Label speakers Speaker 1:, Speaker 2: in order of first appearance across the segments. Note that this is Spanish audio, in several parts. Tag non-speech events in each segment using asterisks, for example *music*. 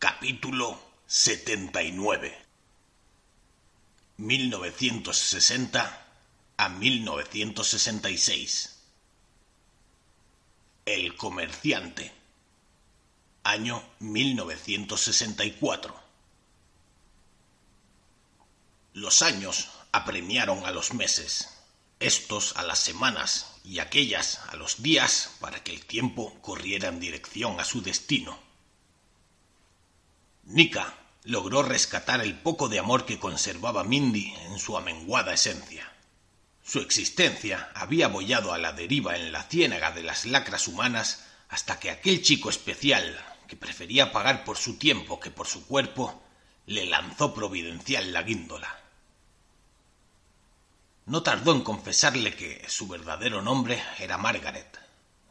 Speaker 1: Capítulo 79 1960 a 1966 El comerciante. Año 1964 Los años apremiaron a los meses, estos a las semanas y aquellas a los días para que el tiempo corriera en dirección a su destino. Nika logró rescatar el poco de amor que conservaba Mindy en su amenguada esencia. Su existencia había bollado a la deriva en la ciénaga de las lacras humanas hasta que aquel chico especial, que prefería pagar por su tiempo que por su cuerpo, le lanzó providencial la guíndola. No tardó en confesarle que su verdadero nombre era Margaret.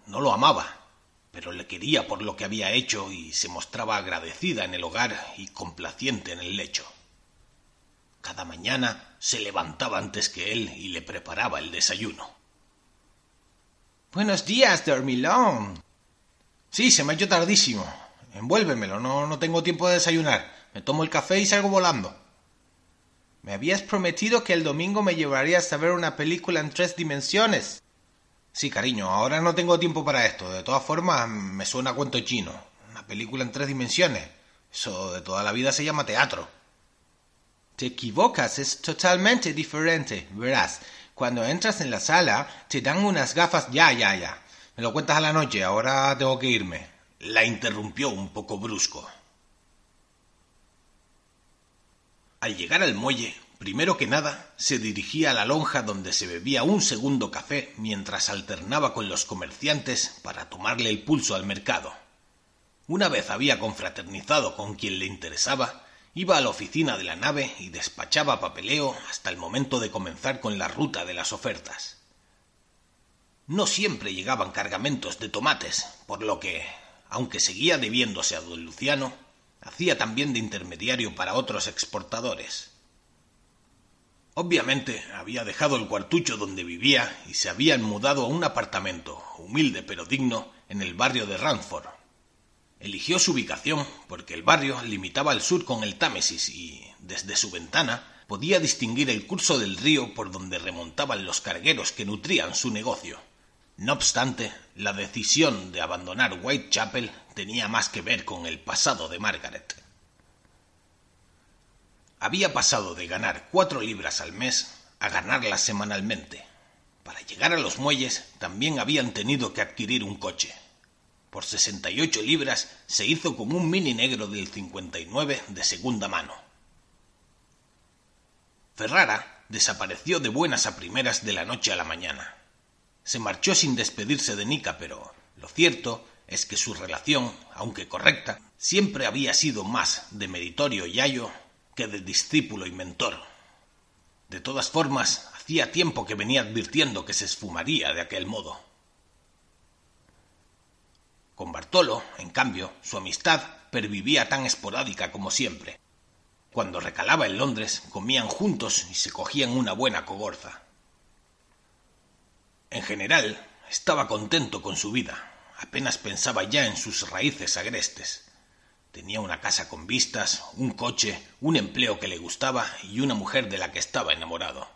Speaker 1: No lo amaba, pero le quería por lo que había hecho y se mostraba agradecida en el hogar y complaciente en el lecho. Cada mañana se levantaba antes que él y le preparaba el desayuno.
Speaker 2: Buenos días, dormilón. Sí, se me ha hecho tardísimo. Envuélvemelo, no, no tengo tiempo de desayunar. Me tomo el café y salgo volando. Me habías prometido que el domingo me llevarías a ver una película en tres dimensiones. Sí, cariño, ahora no tengo tiempo para esto. De todas formas, me suena cuento chino. Una película en tres dimensiones. Eso de toda la vida se llama teatro. Te equivocas, es totalmente diferente. Verás, cuando entras en la sala, te dan unas gafas. Ya, ya, ya. Me lo cuentas a la noche, ahora tengo que irme.
Speaker 1: La interrumpió un poco brusco. Al llegar al muelle, primero que nada, se dirigía a la lonja donde se bebía un segundo café mientras alternaba con los comerciantes para tomarle el pulso al mercado. Una vez había confraternizado con quien le interesaba, Iba a la oficina de la nave y despachaba papeleo hasta el momento de comenzar con la ruta de las ofertas. No siempre llegaban cargamentos de tomates, por lo que, aunque seguía debiéndose a don Luciano, hacía también de intermediario para otros exportadores. Obviamente había dejado el cuartucho donde vivía y se habían mudado a un apartamento, humilde pero digno, en el barrio de Ranford, Eligió su ubicación porque el barrio limitaba al sur con el Támesis y, desde su ventana, podía distinguir el curso del río por donde remontaban los cargueros que nutrían su negocio. No obstante, la decisión de abandonar Whitechapel tenía más que ver con el pasado de Margaret. Había pasado de ganar cuatro libras al mes a ganarlas semanalmente. Para llegar a los muelles también habían tenido que adquirir un coche por 68 libras se hizo con un mini negro del 59 de segunda mano. Ferrara desapareció de buenas a primeras de la noche a la mañana. Se marchó sin despedirse de Nica, pero lo cierto es que su relación, aunque correcta, siempre había sido más de meritorio yayo que de discípulo y mentor. De todas formas, hacía tiempo que venía advirtiendo que se esfumaría de aquel modo. Con Bartolo, en cambio, su amistad pervivía tan esporádica como siempre. Cuando recalaba en Londres, comían juntos y se cogían una buena cogorza. En general, estaba contento con su vida. Apenas pensaba ya en sus raíces agrestes. Tenía una casa con vistas, un coche, un empleo que le gustaba y una mujer de la que estaba enamorado.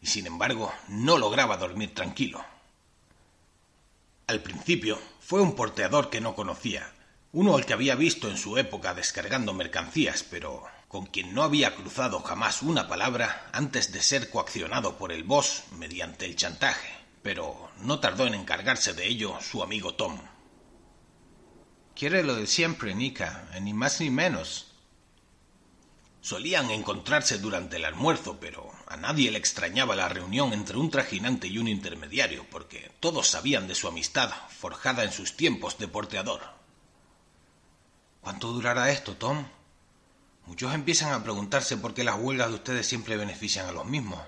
Speaker 1: Y sin embargo, no lograba dormir tranquilo. Al principio fue un porteador que no conocía, uno al que había visto en su época descargando mercancías, pero con quien no había cruzado jamás una palabra antes de ser coaccionado por el boss mediante el chantaje. Pero no tardó en encargarse de ello su amigo Tom.
Speaker 2: Quiere lo de siempre, Nika, ni más ni menos.
Speaker 1: Solían encontrarse durante el almuerzo, pero a nadie le extrañaba la reunión entre un trajinante y un intermediario, porque todos sabían de su amistad forjada en sus tiempos de porteador.
Speaker 2: ¿Cuánto durará esto, Tom? Muchos empiezan a preguntarse por qué las huelgas de ustedes siempre benefician a los mismos.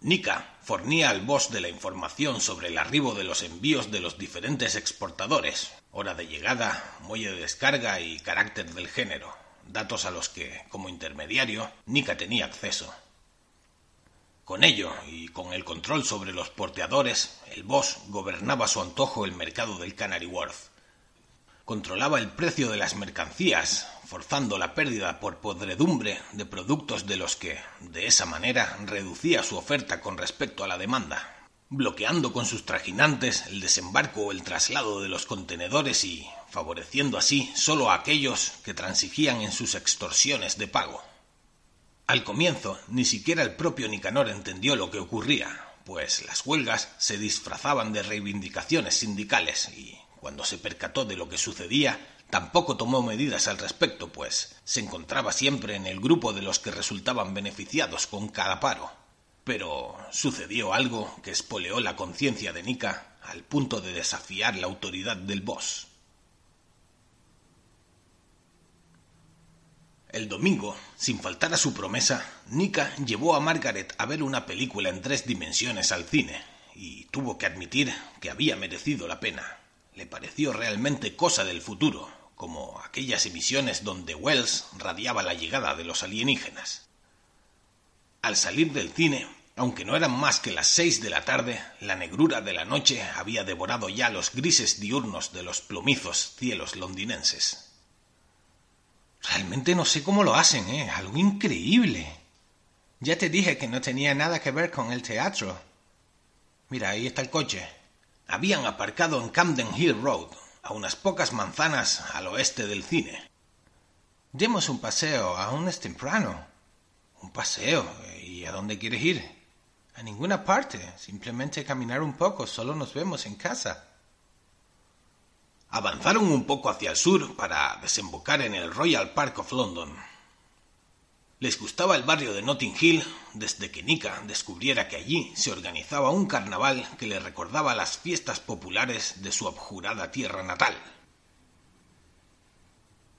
Speaker 1: Nika fornía al boss de la información sobre el arribo de los envíos de los diferentes exportadores, hora de llegada, muelle de descarga y carácter del género, datos a los que, como intermediario, Nika tenía acceso. Con ello, y con el control sobre los porteadores, el boss gobernaba a su antojo el mercado del Canary Wharf. Controlaba el precio de las mercancías, forzando la pérdida por podredumbre de productos de los que, de esa manera, reducía su oferta con respecto a la demanda, bloqueando con sus trajinantes el desembarco o el traslado de los contenedores y favoreciendo así solo a aquellos que transigían en sus extorsiones de pago. Al comienzo, ni siquiera el propio Nicanor entendió lo que ocurría, pues las huelgas se disfrazaban de reivindicaciones sindicales y, cuando se percató de lo que sucedía, tampoco tomó medidas al respecto, pues se encontraba siempre en el grupo de los que resultaban beneficiados con cada paro. Pero sucedió algo que espoleó la conciencia de Nika al punto de desafiar la autoridad del boss. El domingo, sin faltar a su promesa, Nika llevó a Margaret a ver una película en tres dimensiones al cine, y tuvo que admitir que había merecido la pena. Le pareció realmente cosa del futuro, como aquellas emisiones donde Wells radiaba la llegada de los alienígenas. Al salir del cine, aunque no eran más que las seis de la tarde, la negrura de la noche había devorado ya los grises diurnos de los plomizos cielos londinenses. Realmente no sé cómo lo hacen, ¿eh? Algo increíble. Ya te dije que no tenía nada que ver con el teatro. Mira, ahí está el coche. Habían aparcado en Camden Hill Road, a unas pocas manzanas al oeste del cine. Demos un paseo, aún es temprano. Un paseo. ¿Y a dónde quieres ir? A ninguna parte. Simplemente caminar un poco. Solo nos vemos en casa. Avanzaron un poco hacia el sur para desembocar en el Royal Park of London. Les gustaba el barrio de Notting Hill desde que Nika descubriera que allí se organizaba un carnaval que le recordaba las fiestas populares de su abjurada tierra natal.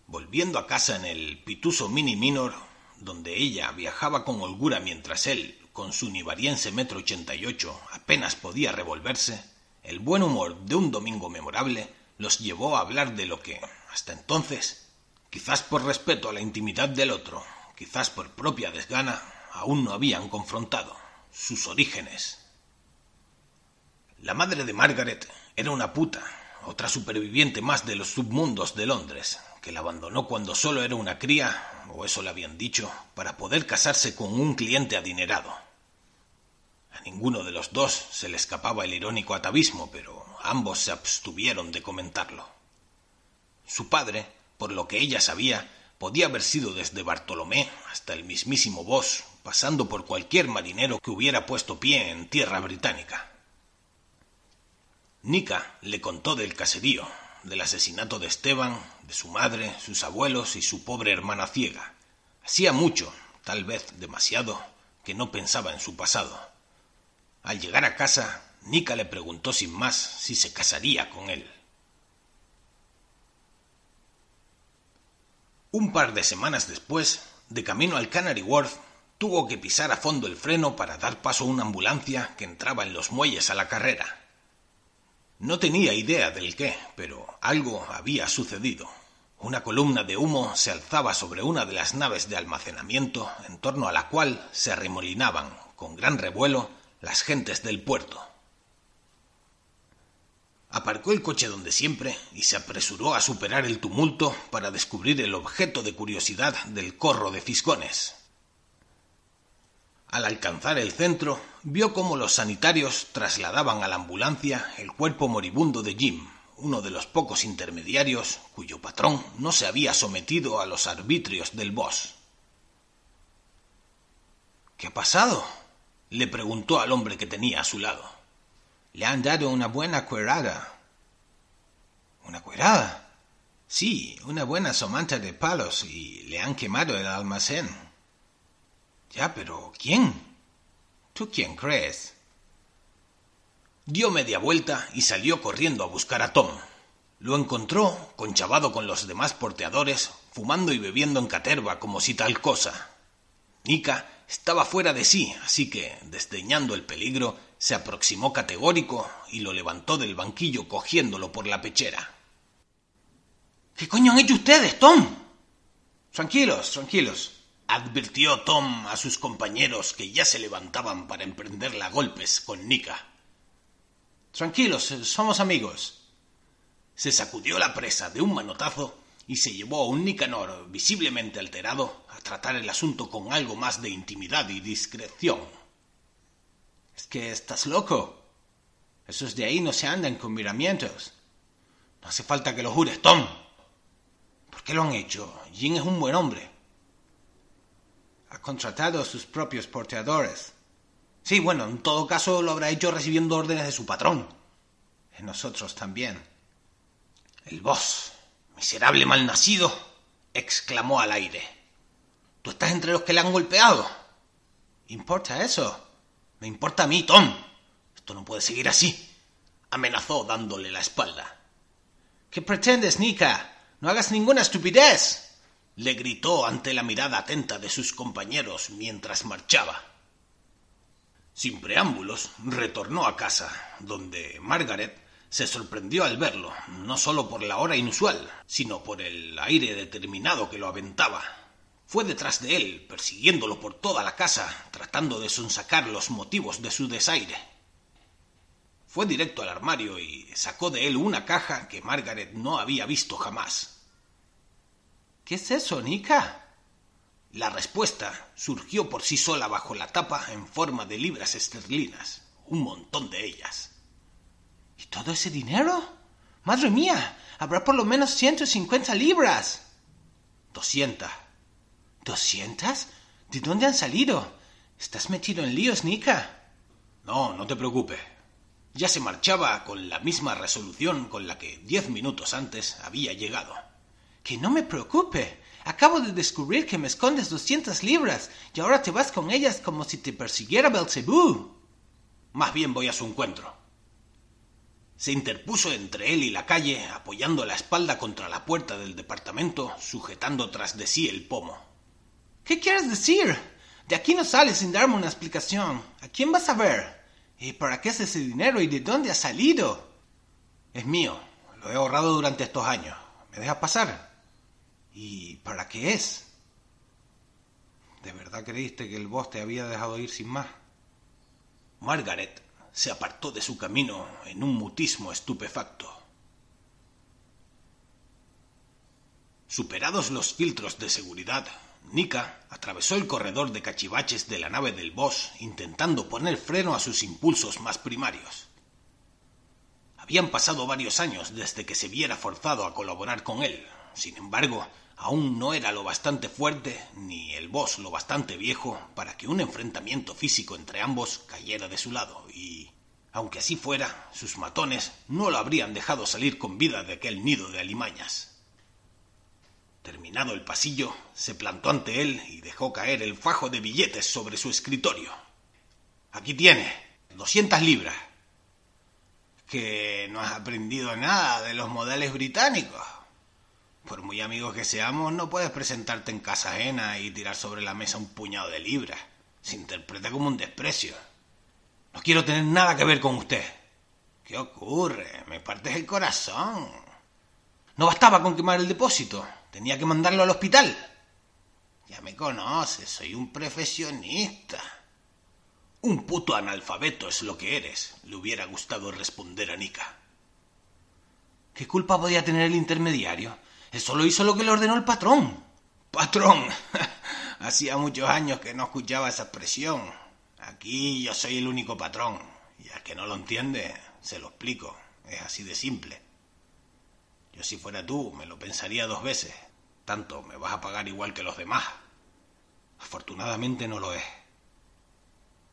Speaker 1: Volviendo a casa en el pituso Mini Minor, donde ella viajaba con holgura mientras él, con su nivariense metro ochenta y ocho, apenas podía revolverse, el buen humor de un domingo memorable los llevó a hablar de lo que, hasta entonces, quizás por respeto a la intimidad del otro, quizás por propia desgana, aún no habían confrontado sus orígenes. La madre de Margaret era una puta, otra superviviente más de los submundos de Londres, que la abandonó cuando solo era una cría, o eso le habían dicho, para poder casarse con un cliente adinerado. A ninguno de los dos se le escapaba el irónico atavismo, pero ambos se abstuvieron de comentarlo. Su padre, por lo que ella sabía, podía haber sido desde Bartolomé hasta el mismísimo Vos, pasando por cualquier marinero que hubiera puesto pie en tierra británica. Nika le contó del caserío, del asesinato de Esteban, de su madre, sus abuelos y su pobre hermana ciega. Hacía mucho, tal vez demasiado, que no pensaba en su pasado. Al llegar a casa, Nika le preguntó sin más si se casaría con él. Un par de semanas después, de camino al Canary Wharf, tuvo que pisar a fondo el freno para dar paso a una ambulancia que entraba en los muelles a la carrera. No tenía idea del qué, pero algo había sucedido. Una columna de humo se alzaba sobre una de las naves de almacenamiento en torno a la cual se arremolinaban, con gran revuelo, las gentes del puerto. Aparcó el coche donde siempre y se apresuró a superar el tumulto para descubrir el objeto de curiosidad del corro de fiscones. Al alcanzar el centro, vio cómo los sanitarios trasladaban a la ambulancia el cuerpo moribundo de Jim, uno de los pocos intermediarios cuyo patrón no se había sometido a los arbitrios del boss. ¿Qué ha pasado? le preguntó al hombre que tenía a su lado. Le han dado una buena cuerada. ¿Una cuerada?
Speaker 2: Sí, una buena somanta de palos y le han quemado el almacén. Ya, pero ¿quién? ¿Tú quién crees?
Speaker 1: Dio media vuelta y salió corriendo a buscar a Tom. Lo encontró, conchavado con los demás porteadores, fumando y bebiendo en caterva como si tal cosa. Nika estaba fuera de sí, así que, desdeñando el peligro, se aproximó categórico y lo levantó del banquillo cogiéndolo por la pechera.
Speaker 2: ¿Qué coño han hecho ustedes, Tom? Tranquilos, tranquilos,
Speaker 1: advirtió Tom a sus compañeros que ya se levantaban para emprenderla a golpes con Nika.
Speaker 2: Tranquilos, somos amigos.
Speaker 1: Se sacudió la presa de un manotazo y se llevó a un Nicanor visiblemente alterado tratar el asunto con algo más de intimidad y discreción.
Speaker 2: Es que estás loco. Esos de ahí no se andan con miramientos. No hace falta que lo jures, Tom. ¿Por qué lo han hecho? Jin es un buen hombre. Ha contratado a sus propios porteadores. Sí, bueno, en todo caso lo habrá hecho recibiendo órdenes de su patrón. En nosotros también.
Speaker 1: El boss, miserable malnacido, exclamó al aire.
Speaker 2: ¿Tú estás entre los que le han golpeado? ¿Importa eso? Me importa a mí, Tom. Esto no puede seguir así.
Speaker 1: Amenazó dándole la espalda.
Speaker 2: ¿Qué pretendes, Nika? No hagas ninguna estupidez.
Speaker 1: le gritó ante la mirada atenta de sus compañeros mientras marchaba. Sin preámbulos, retornó a casa, donde Margaret se sorprendió al verlo, no sólo por la hora inusual, sino por el aire determinado que lo aventaba. Fue detrás de él, persiguiéndolo por toda la casa, tratando de sonsacar los motivos de su desaire. Fue directo al armario y sacó de él una caja que Margaret no había visto jamás.
Speaker 2: ¿Qué es eso, Nika?
Speaker 1: La respuesta surgió por sí sola bajo la tapa en forma de libras esterlinas, un montón de ellas.
Speaker 2: ¿Y todo ese dinero? Madre mía, habrá por lo menos ciento cincuenta libras.
Speaker 1: Doscientas.
Speaker 2: ¿Doscientas? ¿De dónde han salido? ¿Estás metido en líos, Nika?
Speaker 1: No, no te preocupes. Ya se marchaba con la misma resolución con la que diez minutos antes había llegado.
Speaker 2: Que no me preocupe. Acabo de descubrir que me escondes doscientas libras y ahora te vas con ellas como si te persiguiera Belcebú.
Speaker 1: Más bien voy a su encuentro. Se interpuso entre él y la calle, apoyando la espalda contra la puerta del departamento, sujetando tras de sí el pomo.
Speaker 2: ¿Qué quieres decir? De aquí no sales sin darme una explicación. ¿A quién vas a ver? ¿Y para qué es ese dinero y de dónde ha salido?
Speaker 1: Es mío. Lo he ahorrado durante estos años. ¿Me dejas pasar?
Speaker 2: ¿Y para qué es? ¿De verdad creíste que el boss te había dejado ir sin más?
Speaker 1: Margaret se apartó de su camino en un mutismo estupefacto. Superados los filtros de seguridad, Nika atravesó el corredor de cachivaches de la nave del boss intentando poner freno a sus impulsos más primarios. Habían pasado varios años desde que se viera forzado a colaborar con él. Sin embargo, aún no era lo bastante fuerte ni el boss lo bastante viejo para que un enfrentamiento físico entre ambos cayera de su lado y, aunque así fuera, sus matones no lo habrían dejado salir con vida de aquel nido de alimañas. Terminado el pasillo, se plantó ante él y dejó caer el fajo de billetes sobre su escritorio. Aquí tiene, doscientas libras. Que no has aprendido nada de los modales británicos. Por muy amigos que seamos, no puedes presentarte en casa ajena y tirar sobre la mesa un puñado de libras. Se interpreta como un desprecio. No quiero tener nada que ver con usted. ¿Qué ocurre? Me partes el corazón. No bastaba con quemar el depósito. Tenía que mandarlo al hospital. Ya me conoces, soy un profesionista. Un puto analfabeto es lo que eres, le hubiera gustado responder a Nika.
Speaker 2: ¿Qué culpa podía tener el intermediario? Eso lo hizo lo que le ordenó el patrón.
Speaker 1: Patrón. *laughs* Hacía muchos años que no escuchaba esa expresión. Aquí yo soy el único patrón. Y al que no lo entiende, se lo explico. Es así de simple. Yo si fuera tú, me lo pensaría dos veces. Tanto me vas a pagar igual que los demás. Afortunadamente no lo es.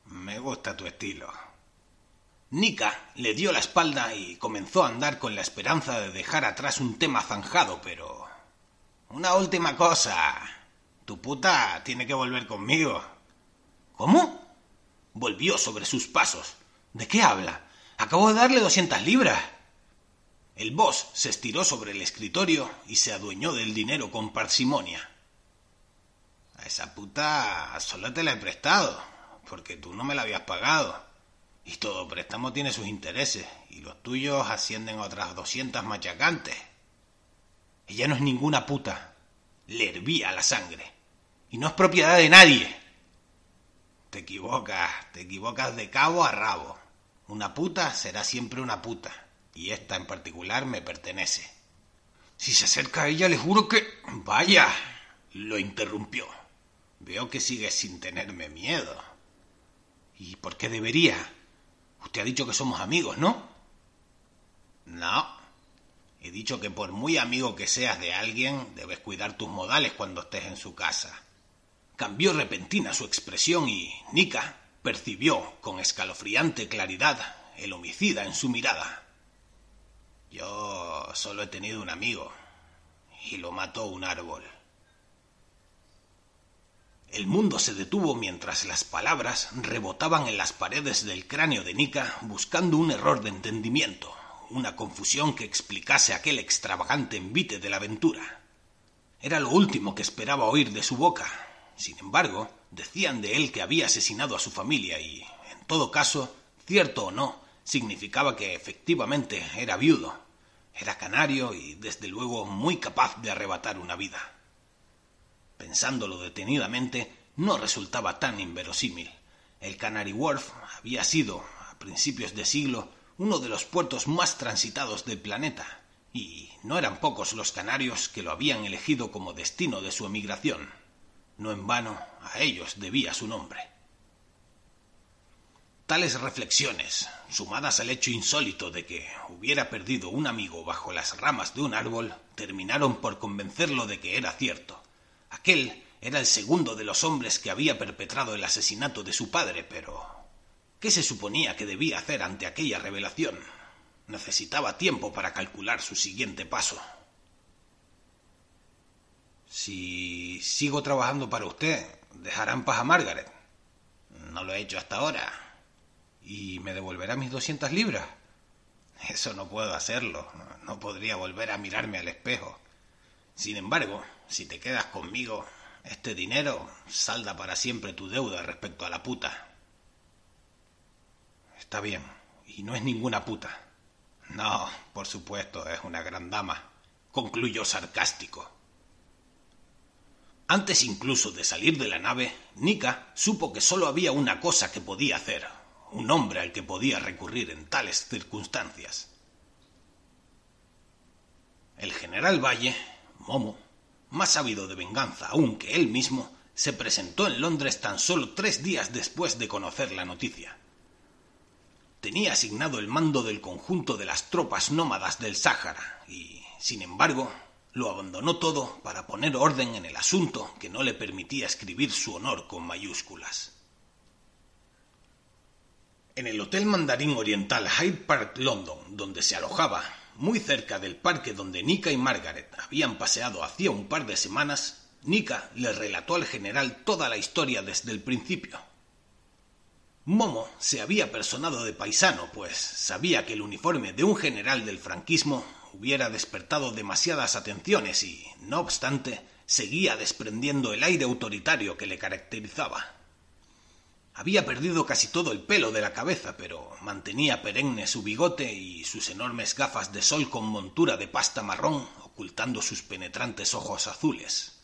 Speaker 1: Me gusta tu estilo. Nika le dio la espalda y comenzó a andar con la esperanza de dejar atrás un tema zanjado, pero... Una última cosa. Tu puta tiene que volver conmigo. ¿Cómo? Volvió sobre sus pasos. ¿De qué habla? Acabo de darle doscientas libras. El boss se estiró sobre el escritorio y se adueñó del dinero con parsimonia. A esa puta solo te la he prestado, porque tú no me la habías pagado. Y todo préstamo tiene sus intereses, y los tuyos ascienden a otras doscientas machacantes. Ella no es ninguna puta. Le hervía la sangre. Y no es propiedad de nadie. Te equivocas, te equivocas de cabo a rabo. Una puta será siempre una puta, y esta en particular me pertenece. Si se acerca a ella, le juro que... Vaya, lo interrumpió. Veo que sigues sin tenerme miedo. ¿Y por qué debería? Usted ha dicho que somos amigos, ¿no? No. He dicho que por muy amigo que seas de alguien, debes cuidar tus modales cuando estés en su casa. Cambió repentina su expresión y Nika percibió con escalofriante claridad el homicida en su mirada. Yo solo he tenido un amigo y lo mató un árbol. El mundo se detuvo mientras las palabras rebotaban en las paredes del cráneo de Nika buscando un error de entendimiento, una confusión que explicase aquel extravagante envite de la aventura. Era lo último que esperaba oír de su boca. Sin embargo, decían de él que había asesinado a su familia y, en todo caso, cierto o no, significaba que efectivamente era viudo, era canario y, desde luego, muy capaz de arrebatar una vida. Pensándolo detenidamente, no resultaba tan inverosímil. El Canary Wharf había sido, a principios de siglo, uno de los puertos más transitados del planeta, y no eran pocos los canarios que lo habían elegido como destino de su emigración. No en vano a ellos debía su nombre. Tales reflexiones, sumadas al hecho insólito de que hubiera perdido un amigo bajo las ramas de un árbol, terminaron por convencerlo de que era cierto. Aquel era el segundo de los hombres que había perpetrado el asesinato de su padre, pero ¿qué se suponía que debía hacer ante aquella revelación? Necesitaba tiempo para calcular su siguiente paso. Si sigo trabajando para usted, ¿dejará en paz a Margaret? No lo he hecho hasta ahora. ¿Y me devolverá mis doscientas libras? Eso no puedo hacerlo. No podría volver a mirarme al espejo. Sin embargo, si te quedas conmigo, este dinero salda para siempre tu deuda respecto a la puta. Está bien, y no es ninguna puta. No, por supuesto, es una gran dama, concluyó sarcástico. Antes incluso de salir de la nave, Nika supo que sólo había una cosa que podía hacer, un hombre al que podía recurrir en tales circunstancias. El general Valle, Momo, más sabido de venganza aún que él mismo, se presentó en Londres tan solo tres días después de conocer la noticia. Tenía asignado el mando del conjunto de las tropas nómadas del Sáhara y, sin embargo, lo abandonó todo para poner orden en el asunto que no le permitía escribir su honor con mayúsculas. En el Hotel Mandarín Oriental Hyde Park, London, donde se alojaba, muy cerca del parque donde Nika y Margaret habían paseado hacía un par de semanas, Nika le relató al general toda la historia desde el principio. Momo se había personado de paisano, pues sabía que el uniforme de un general del franquismo hubiera despertado demasiadas atenciones y, no obstante, seguía desprendiendo el aire autoritario que le caracterizaba. Había perdido casi todo el pelo de la cabeza, pero mantenía perenne su bigote y sus enormes gafas de sol con montura de pasta marrón ocultando sus penetrantes ojos azules.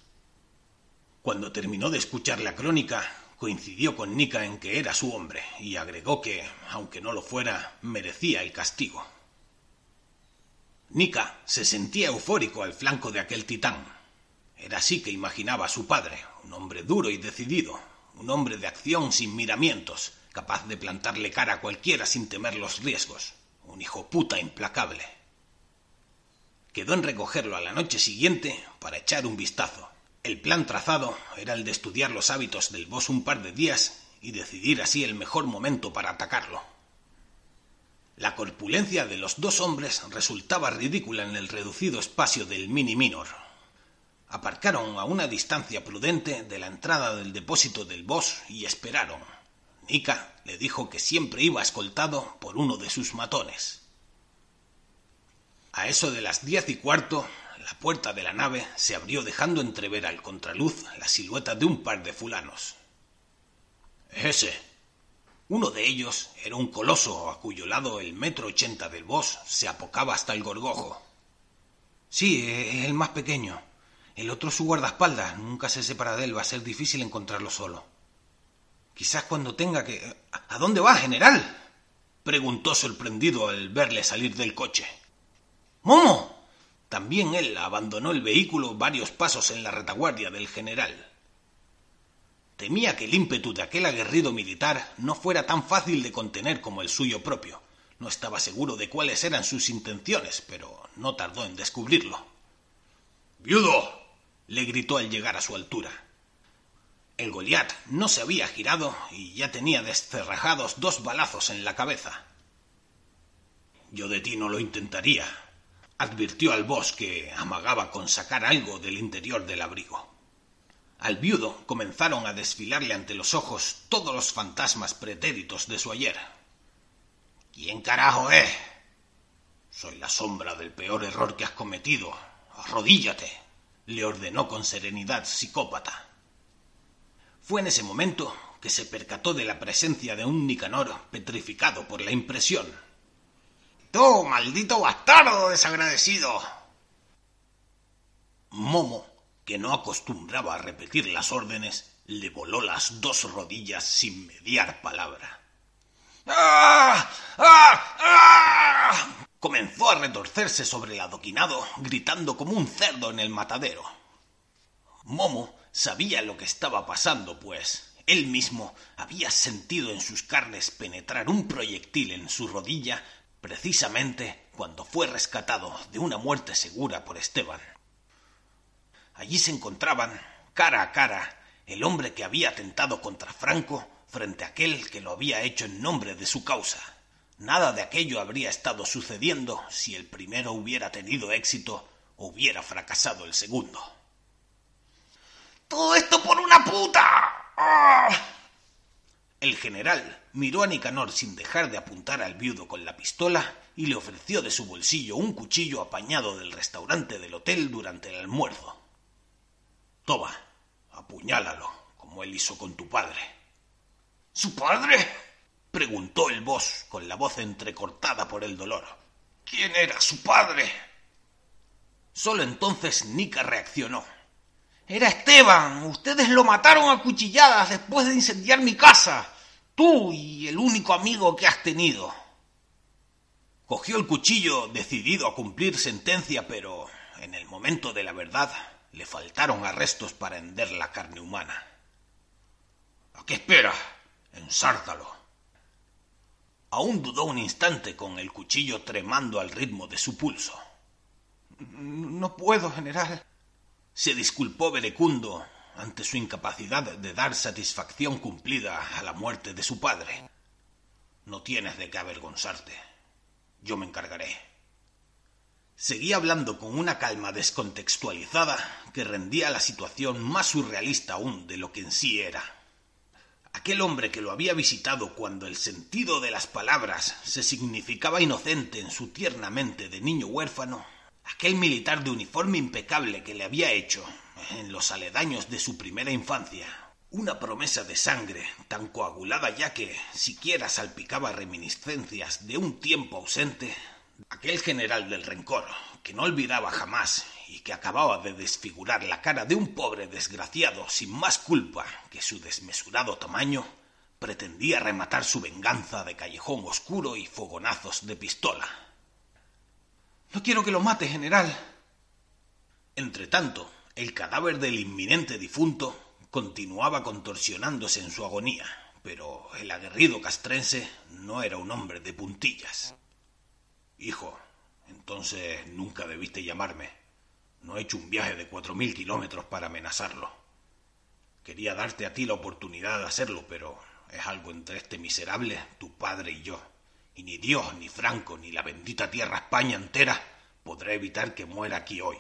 Speaker 1: Cuando terminó de escuchar la crónica, coincidió con Nika en que era su hombre y agregó que, aunque no lo fuera, merecía el castigo. Nika se sentía eufórico al flanco de aquel titán. Era así que imaginaba a su padre, un hombre duro y decidido, un hombre de acción sin miramientos, capaz de plantarle cara a cualquiera sin temer los riesgos, un hijo puta implacable. Quedó en recogerlo a la noche siguiente para echar un vistazo. El plan trazado era el de estudiar los hábitos del boss un par de días y decidir así el mejor momento para atacarlo. La corpulencia de los dos hombres resultaba ridícula en el reducido espacio del Mini Minor. Aparcaron a una distancia prudente de la entrada del depósito del boss y esperaron. Nika le dijo que siempre iba escoltado por uno de sus matones. A eso de las diez y cuarto, la puerta de la nave se abrió dejando entrever al contraluz la silueta de un par de fulanos. Ese. Uno de ellos era un coloso a cuyo lado el metro ochenta del boss se apocaba hasta el gorgojo. Sí, el más pequeño. El otro su guardaespaldas. Nunca se separa de él. Va a ser difícil encontrarlo solo. Quizás cuando tenga que... ¿A dónde va, general? preguntó sorprendido al verle salir del coche. ¡Momo! También él abandonó el vehículo varios pasos en la retaguardia del general. Temía que el ímpetu de aquel aguerrido militar no fuera tan fácil de contener como el suyo propio. No estaba seguro de cuáles eran sus intenciones, pero no tardó en descubrirlo. ¡Viudo! Le gritó al llegar a su altura. El Goliat no se había girado y ya tenía descerrajados dos balazos en la cabeza. Yo de ti no lo intentaría, advirtió al boss que amagaba con sacar algo del interior del abrigo. Al viudo comenzaron a desfilarle ante los ojos todos los fantasmas pretéritos de su ayer. ¿Quién carajo es? Soy la sombra del peor error que has cometido. Arrodíllate, le ordenó con serenidad psicópata. Fue en ese momento que se percató de la presencia de un Nicanor petrificado por la impresión. ¡Tú, maldito bastardo desagradecido! Momo, que no acostumbraba a repetir las órdenes, le voló las dos rodillas sin mediar palabra. ¡Ah! ¡Ah! ¡Ah! Comenzó a retorcerse sobre el adoquinado, gritando como un cerdo en el matadero. Momo sabía lo que estaba pasando, pues él mismo había sentido en sus carnes penetrar un proyectil en su rodilla precisamente cuando fue rescatado de una muerte segura por Esteban. Allí se encontraban, cara a cara, el hombre que había atentado contra Franco frente a aquel que lo había hecho en nombre de su causa. Nada de aquello habría estado sucediendo si el primero hubiera tenido éxito o hubiera fracasado el segundo. ¡Todo esto por una puta! ¡Ah! El general miró a Nicanor sin dejar de apuntar al viudo con la pistola y le ofreció de su bolsillo un cuchillo apañado del restaurante del hotel durante el almuerzo. Toma, apuñálalo, como él hizo con tu padre. ¿Su padre? Preguntó el boss con la voz entrecortada por el dolor. ¿Quién era su padre? Solo entonces Nica reaccionó. Era Esteban. Ustedes lo mataron a cuchilladas después de incendiar mi casa. Tú y el único amigo que has tenido. Cogió el cuchillo decidido a cumplir sentencia, pero en el momento de la verdad le faltaron arrestos para hender la carne humana. ¿A qué espera? Ensártalo. Aún dudó un instante con el cuchillo tremando al ritmo de su pulso. No puedo, general. Se disculpó Verecundo ante su incapacidad de dar satisfacción cumplida a la muerte de su padre. No tienes de qué avergonzarte. Yo me encargaré. Seguía hablando con una calma descontextualizada que rendía la situación más surrealista aún de lo que en sí era. Aquel hombre que lo había visitado cuando el sentido de las palabras se significaba inocente en su tierna mente de niño huérfano, aquel militar de uniforme impecable que le había hecho, en los aledaños de su primera infancia, una promesa de sangre tan coagulada ya que siquiera salpicaba reminiscencias de un tiempo ausente, aquel general del rencor, que no olvidaba jamás y que acababa de desfigurar la cara de un pobre desgraciado sin más culpa que su desmesurado tamaño, pretendía rematar su venganza de callejón oscuro y fogonazos de pistola. No quiero que lo mate, general. Entretanto, el cadáver del inminente difunto continuaba contorsionándose en su agonía, pero el aguerrido castrense no era un hombre de puntillas. Hijo, entonces nunca debiste llamarme. No he hecho un viaje de cuatro mil kilómetros para amenazarlo. Quería darte a ti la oportunidad de hacerlo, pero es algo entre este miserable, tu padre y yo. Y ni Dios, ni Franco, ni la bendita tierra España entera podrá evitar que muera aquí hoy.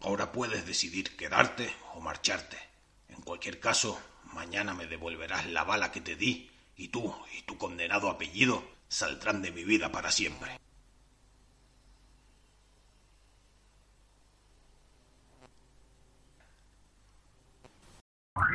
Speaker 1: Ahora puedes decidir quedarte o marcharte. En cualquier caso, mañana me devolverás la bala que te di y tú y tu condenado apellido saldrán de mi vida para siempre.